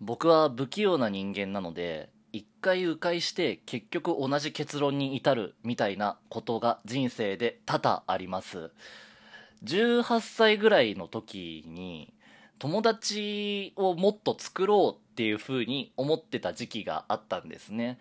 僕は不器用な人間なので一回迂回して結局同じ結論に至るみたいなことが人生で多々あります。18歳ぐらいの時に友達をもっと作ろうっていう風に思ってた時期があったんですね。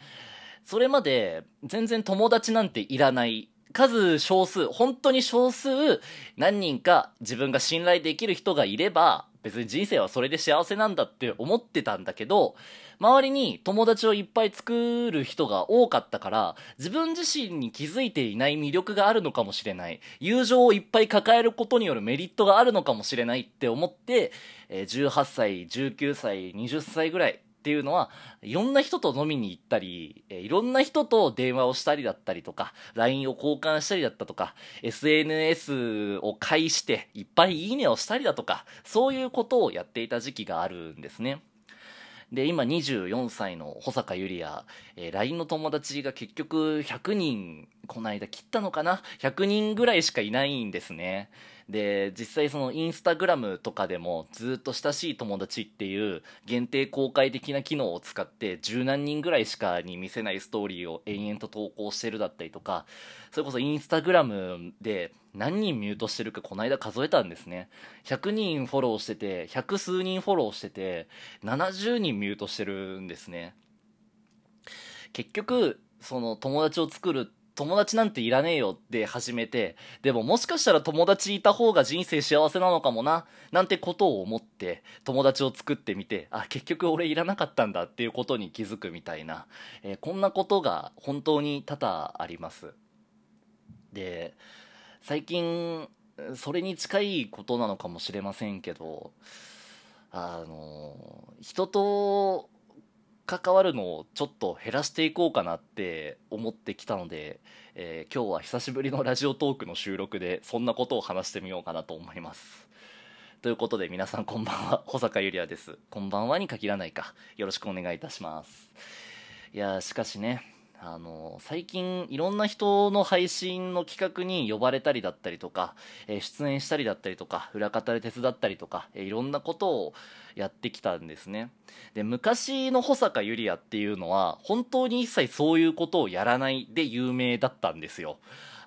それまで全然友達なんていらない。数少数、本当に少数何人か自分が信頼できる人がいれば別に人生はそれで幸せなんだって思ってたんだけど、周りに友達をいっぱい作る人が多かったから、自分自身に気づいていない魅力があるのかもしれない。友情をいっぱい抱えることによるメリットがあるのかもしれないって思って、18歳、19歳、20歳ぐらい、っていうのは、いろんな人と飲みに行ったり、いろんな人と電話をしたりだったりとか、LINE を交換したりだったとか、SNS を介していっぱいいいねをしたりだとか、そういうことをやっていた時期があるんですね。で、今24歳の保坂ゆりや、えー、LINE の友達が結局100人、この間切ったのかな ?100 人ぐらいしかいないんですね。で実際そのインスタグラムとかでもずっと親しい友達っていう限定公開的な機能を使って十何人ぐらいしかに見せないストーリーを延々と投稿してるだったりとかそれこそインスタグラムで何人ミュートしてるかこの間数えたんですね。100人フォローしてて100数人フォローしてて70人ミュートしてるんですね。結局その友達を作るって友達なんていらねえよって始めて、でももしかしたら友達いた方が人生幸せなのかもな、なんてことを思って友達を作ってみて、あ、結局俺いらなかったんだっていうことに気づくみたいな、えー、こんなことが本当に多々あります。で、最近、それに近いことなのかもしれませんけど、あの、人と関わるのをちょっと減らしていこうかなって思ってきたので、えー、今日は久しぶりのラジオトークの収録でそんなことを話してみようかなと思います。ということで皆さんこんばんは、保坂ゆりやです。こんばんはに限らないか。よろしくお願いいたします。いやしかしね、あの最近いろんな人の配信の企画に呼ばれたりだったりとか、えー、出演したりだったりとか裏方で手伝ったりとか、えー、いろんなことをやってきたんですね。で昔の保坂ゆりやっていうのは本当に一切そういうことをやらないで有名だったんですよ。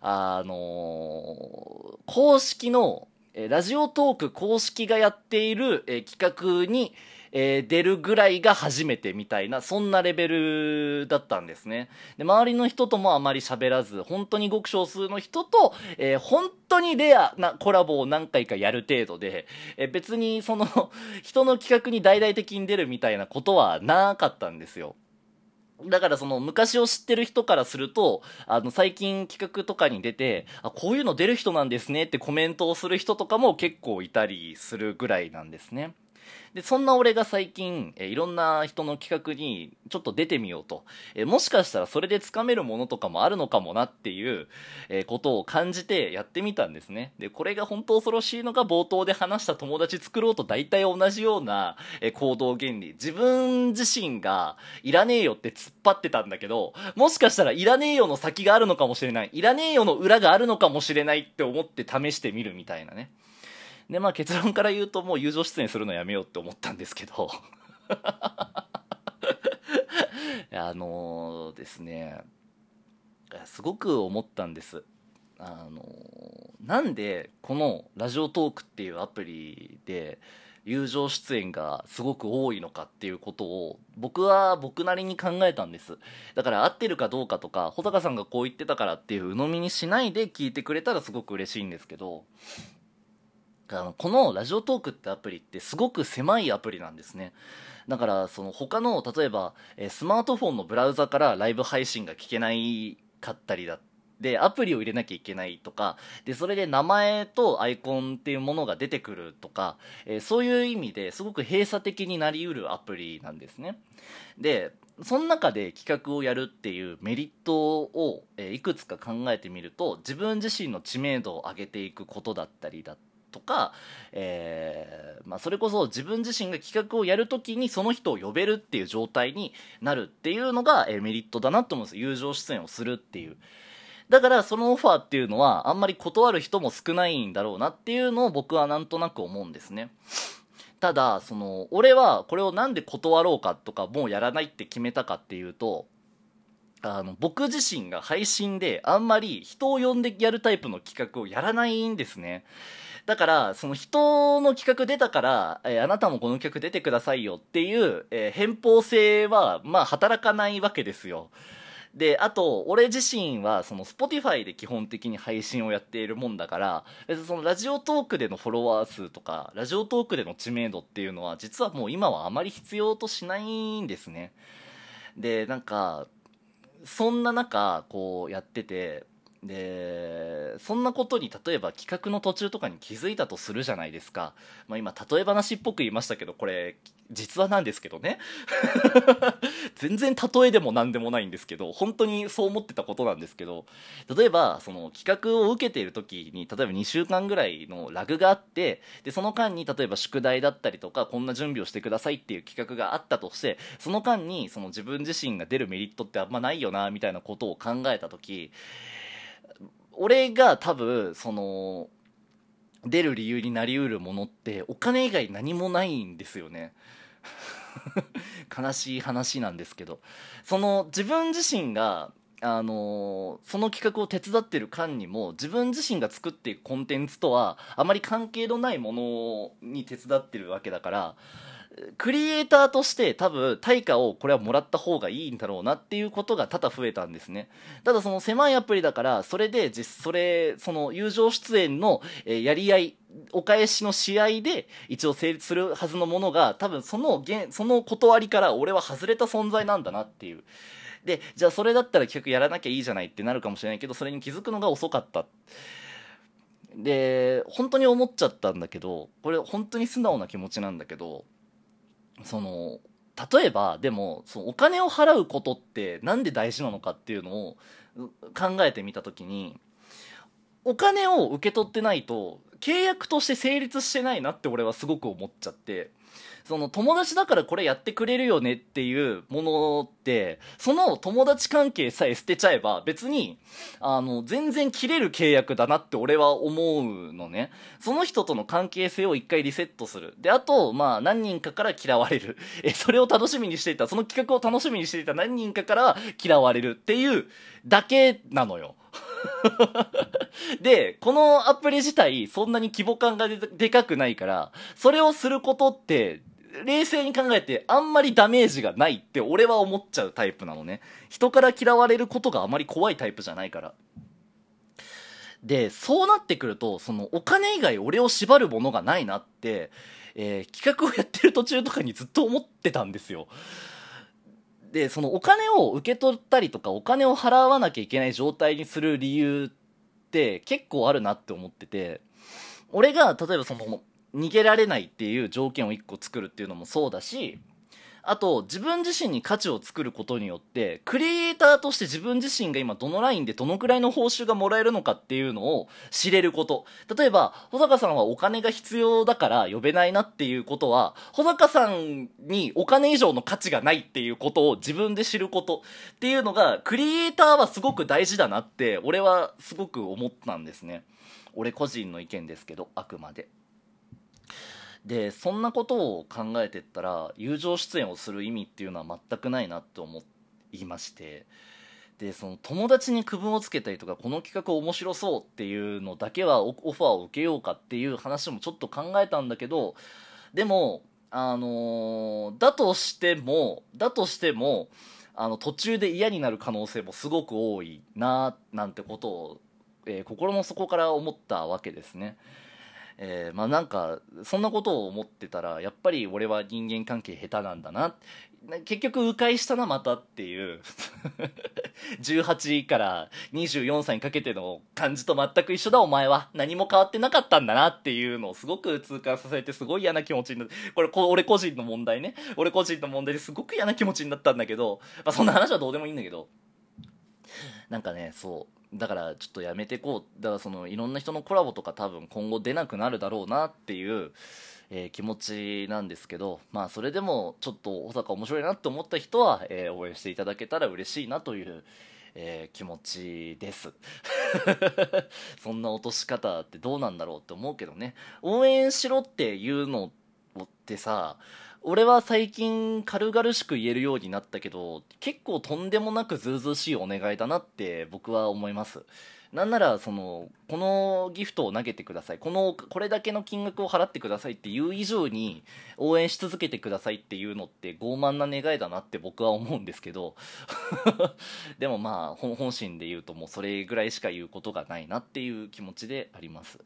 あのー、公式のラジオトーク公式がやっている、え企画にえー、出るぐらいが初めてみたいな、そんなレベルだったんですね。で、周りの人ともあまり喋らず、本当にごく少数の人と、えー、本当にレアなコラボを何回かやる程度で、えー、別にその 人の企画に大々的に出るみたいなことはなかったんですよ。だからその昔を知ってる人からすると、あの最近企画とかに出て、あ、こういうの出る人なんですねってコメントをする人とかも結構いたりするぐらいなんですね。で、そんな俺が最近、えいろんな人の企画にちょっと出てみようと。えもしかしたらそれでつかめるものとかもあるのかもなっていう、えことを感じてやってみたんですね。で、これが本当恐ろしいのが冒頭で話した友達作ろうと大体同じような、え行動原理。自分自身がいらねえよって突っ張ってたんだけど、もしかしたらいらねえよの先があるのかもしれない。いらねえよの裏があるのかもしれないって思って試してみるみたいなね。でまあ結論から言うともう友情出演するのやめようって思ったんですけど。あの、ですね。すごく思ったんです。あのー、なんでこのラジオトークっていうアプリで友情出演がすごく多いのかっていうことを僕は僕なりに考えたんです。だから合ってるかどうかとか穂高さんがこう言ってたからっていう鵜呑みにしないで聞いてくれたらすごく嬉しいんですけどあのこのラジオトークってアプリってすごく狭いアプリなんですね。だからその他の例えばスマートフォンのブラウザからライブ配信が聞けないかったりだでアプリを入れなきゃいけないとかでそれで名前とアイコンっていうものが出てくるとか、えー、そういう意味ですごく閉鎖的になりうるアプリなんですね。でその中で企画をやるっていうメリットを、えー、いくつか考えてみると自分自身の知名度を上げていくことだったりだったとか、えーまあ、それこそ自分自身が企画をやるときにその人を呼べるっていう状態になるっていうのが、えー、メリットだなと思うんです友情出演をするっていう。だからそのオファーっていうのはあんまり断る人も少ないんだろうなっていうのを僕はなんとなく思うんですね。ただその俺はこれをなんで断ろうかとかもうやらないって決めたかっていうとあの僕自身が配信であんまり人を呼んでやるタイプの企画をやらないんですねだからその人の企画出たから、えーあなたもこの企画出てくださいよっていう、えー偏方性はまあ働かないわけですよ。であと俺自身はその Spotify で基本的に配信をやっているもんだから別にそのラジオトークでのフォロワー数とかラジオトークでの知名度っていうのは実はもう今はあまり必要としないんですね。でなんかそんな中こうやっててでそんなことに例えば企画の途中とかに気づいたとするじゃないですか、まあ、今例え話っぽく言いましたけどこれ実話なんですけどね。全然例えでも何でもないんですけど本当にそう思ってたことなんですけど例えばその企画を受けている時に例えば2週間ぐらいのラグがあってでその間に例えば宿題だったりとかこんな準備をしてくださいっていう企画があったとしてその間にその自分自身が出るメリットってあんまないよなみたいなことを考えた時俺が多分その出る理由になりうるものってお金以外何もないんですよね。悲しい話なんですけど。その自分自身があのその企画を手伝ってる間にも自分自身が作っていくコンテンツとはあまり関係のないものに手伝ってるわけだからクリエイターとして多分対価をこれはもらった方がいいんだろうなっていうことが多々増えたんですね。ただその狭いアプリだからそれで実それその友情出演の、やり合いお返しの試合で一応成立するはずのものが多分そのその断りから俺は外れた存在なんだなっていう。でじゃあそれだったら企画やらなきゃいいじゃないってなるかもしれないけどそれに気づくのが遅かった。で本当に思っちゃったんだけどこれ本当に素直な気持ちなんだけどその例えばでもそのお金を払うことってなんで大事なのかっていうのを考えてみた時にお金を受け取ってないと契約として成立してないなって俺はすごく思っちゃってその友達だからこれやってくれるよねっていうものってその友達関係さえ捨てちゃえば別にあの全然切れる契約だなって俺は思うのね。その人との関係性を一回リセットする。であとまあ何人かから嫌われる。えそれを楽しみにしていた。その企画を楽しみにしていた何人かから嫌われるっていうだけなのよ。で、このアプリ自体、そんなに規模感がでかくないから、それをすることって、冷静に考えてあんまりダメージがないって俺は思っちゃうタイプなのね。人から嫌われることがあまり怖いタイプじゃないから。で、そうなってくると、そのお金以外俺を縛るものがないなって、えー企画をやってる途中とかにずっと思ってたんですよ。でそのお金を受け取ったりとかお金を払わなきゃいけない状態にする理由って結構あるなって思ってて俺が例えばその逃げられないっていう条件を1個作るっていうのもそうだしあと自分自身に価値を作ることによってクリエイターとして自分自身が今どのラインでどのくらいの報酬がもらえるのかっていうのを知れること。例えば保坂さんはお金が必要だから呼べないなっていうことは保坂さんにお金以上の価値がないっていうことを自分で知ること。っていうのがクリエイターはすごく大事だなって俺はすごく思ったんですね。俺個人の意見ですけどあくまで。でそんなことを考えてったら友情出演をする意味っていうのは全くないなって思いましてでその友達に区分をつけたりとかこの企画面白そうっていうのだけはオファーを受けようかっていう話もちょっと考えたんだけどでもあのーだとしてもだとしてもあの途中で嫌になる可能性もすごく多いななんてことを、えー心の底から思ったわけですね。えーまあなんかそんなことを思ってたらやっぱり俺は人間関係下手なんだな。結局迂回したなまたっていう。18から24歳にかけての感じと全く一緒だお前は何も変わってなかったんだなっていうのをすごく痛感させてすごい嫌な気持ちになってこれこ俺個人の問題ね。俺個人の問題ですごく嫌な気持ちになったんだけど、まあ、そんな話はどうでもいいんだけど。なんかねそう。だからちょっとやめてこうだからそのいろんな人のコラボとか多分今後出なくなるだろうなっていう、えー気持ちなんですけどまあそれでもちょっと小坂面白いなって思った人は、えー応援していただけたら嬉しいなという、えー気持ちです。そんな落とし方ってどうなんだろうって思うけどね。応援しろっていうのってさ俺は最近軽々しく言えるようになったけど結構とんでもなくずうずうしいお願いだなって僕は思います。なんならそのこのギフトを投げてください。このこれだけの金額を払ってくださいっていう以上に応援し続けてくださいっていうのって傲慢な願いだなって僕は思うんですけど。でもまあ本心で言うともうそれぐらいしか言うことがないなっていう気持ちであります。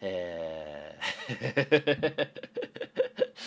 えー。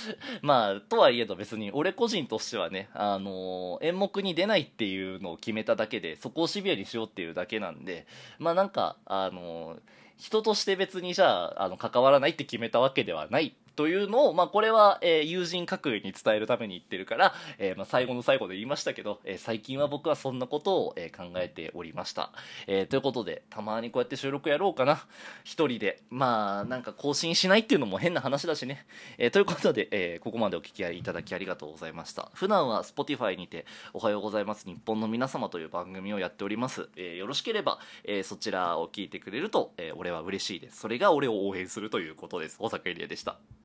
まあ、とはいえど別に俺個人としてはね、あのー、演目に出ないっていうのを決めただけで、そこをシビアにしようっていうだけなんで、まあなんか、あのー、人として別にじゃあ、あの、関わらないって決めたわけではないというのを、まあ、これは、えー、友人各位に伝えるために言ってるから、えー、まあ、最後の最後で言いましたけど、えー、最近は僕はそんなことを、え考えておりました。えということで、たまにこうやって収録やろうかな。一人で。まあ、なんか更新しないっていうのも変な話だしね。えということで、えここまでお聞きいただきありがとうございました。普段は Spotify にて、おはようございます日本の皆様という番組をやっております。えよろしければ、えそちらを聞いてくれると、え俺は嬉しいです。それが俺を応援するということです。大阪エリアでした。